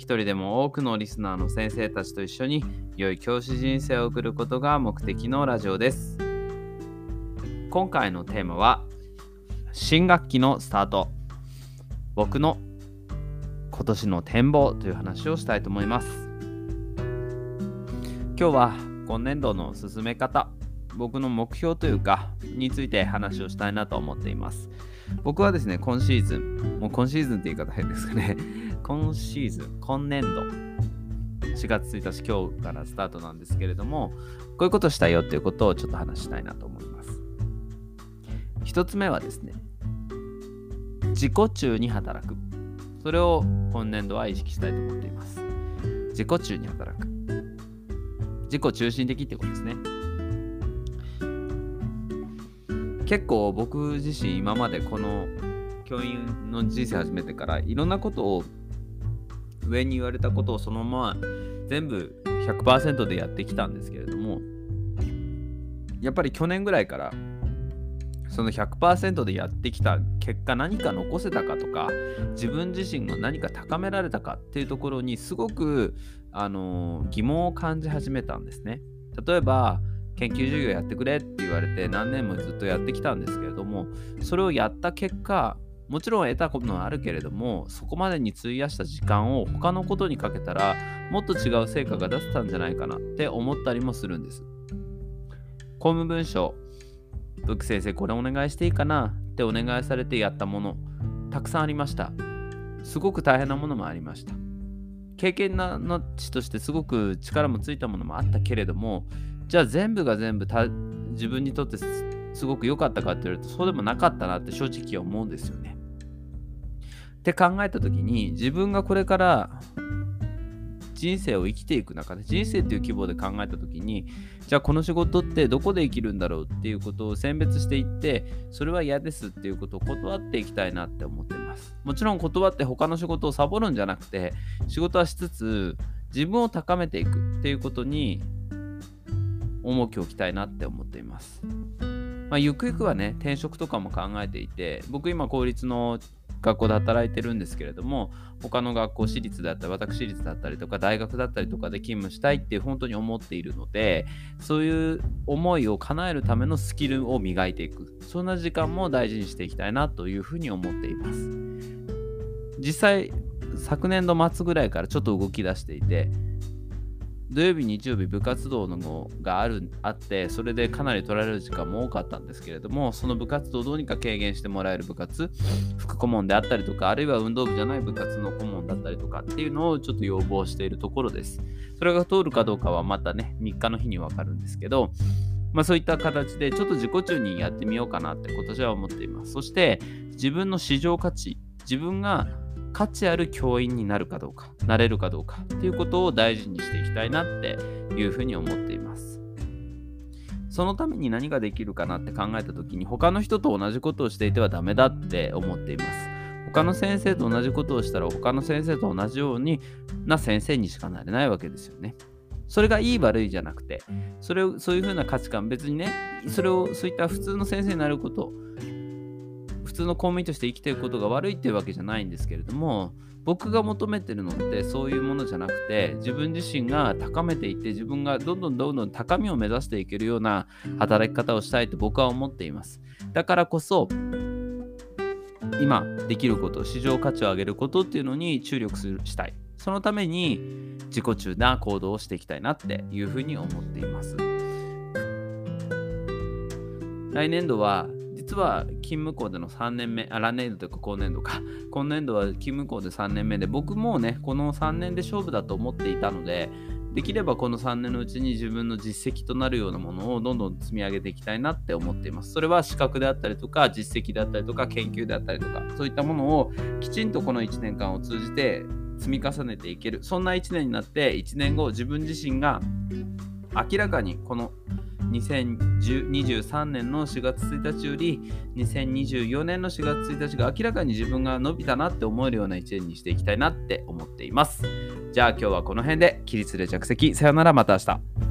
一人でも多くのリスナーの先生たちと一緒に良い教師人生を送ることが目的のラジオです。今回のテーマは新学期のスタート。僕の今年の展望という話をしたいと思います。今日は今年度の進め方僕の目標というかについて話をしたいなと思っています。僕はですね今シーズンもう今シーズンって言い方変ですかね 今シーズン今年度4月1日今日からスタートなんですけれどもこういうことしたいよっていうことをちょっと話したいなと思います一つ目はですね自己中に働くそれを今年度は意識したいと思っています。自己中に働く。自己中心的ってことですね。結構僕自身今までこの教員の人生始めてからいろんなことを上に言われたことをそのまま全部100%でやってきたんですけれどもやっぱり去年ぐらいからその100%でやってきた結果何か残せたかとか自分自身が何か高められたかっていうところにすごく、あの、疑問を感じ始めたんですね。例えば研究授業やってくれって言われて何年もずっとやってきたんですけれどもそれをやった結果もちろん得たことはあるけれどもそこまでに費やした時間を他のことにかけたらもっと違う成果が出せたんじゃないかなって思ったりもするんです。公務文書ブック先生これお願いしていいかな？ってお願いされてやったものたくさんありました。すごく大変なものもありました。経験のちとしてすごく力もついたものもあったけれどもじゃあ全部が全部自分にとってすごく良かったかって言われるとそうでもなかったなって正直思うんですよね。って考えた時に自分がこれから人生を生きていく中で人生っていう規模で考えた時にじゃあこの仕事ってどこで生きるんだろうっていうことを選別していってそれは嫌ですっていうことを断っていきたいなって思ってます。もちろん断って他の仕事をサボるんじゃなくて仕事はしつつ自分を高めていくっていうことに重きを置きたいなって思っています。まあ、ゆくゆくはね転職とかも考えていて僕今公立の学校で働いてるんですけれども他の学校私立だったり私立だったりとか大学だったりとかで勤務したいって本当に思っているのでそういう思いを叶えるためのスキルを磨いていく。そんな時間も大事にしていきたいなというふうに思っています。実際昨年度末ぐらいからちょっと動き出していて土曜日、日曜日、部活動のがあるあって、それでかなり取られる時間も多かったんですけれども、その部活動をどうにか軽減してもらえる部活、副顧問であったりとか、あるいは運動部じゃない部活の顧問だったりとかっていうのをちょっと要望しているところです。それが通るかどうかはまたね、3日の日にわかるんですけど、まあ、そういった形でちょっと自己中にやってみようかなって今年は思っています。そして自分の市場価値、自分が価値ある教員になるかどうか、なれるかどうかっていうことを大事にしていきたいなっていうふうに思っています。そのために何ができるかなって考えた時に他の人と同じことをしていてはダメだって思っています。他の先生と同じことをしたら他の先生と同じようにな先生にしかなれないわけですよね。それがいい悪いじゃなくて、それをそういうふうな価値観、別にね、それをそういった普通の先生になること、通の公務員として生きていくことが悪いっていうわけじゃないんですけれども僕が求めてるのってそういうものじゃなくて自分自身が高めていって自分がどんどんどんどん高みを目指していけるような働き方をしたいと僕は思っています。だからこそ今できること市場価値を上げることっていうのに注力するしたい。そのために自己中な行動をしていきたいなっていうふうに思っています。来年度は実は勤務校での3年目、あ、来年度というか今年度か、今年度は勤務校で3年目で、僕もね、この3年で勝負だと思っていたので、できればこの3年のうちに自分の実績となるようなものをどんどん積み上げていきたいなって思っています。それは資格であったりとか、実績であったりとか、研究であったりとか、そういったものをきちんとこの1年間を通じて積み重ねていけるそんな1年になって1年後自分自身が明らかにこの2023年の4月1日より2024年の4月1日が明らかに自分が伸びたなって思えるような1年にしていきたいなって思っています。じゃあ今日はこの辺で起立で着席さよならまた明日。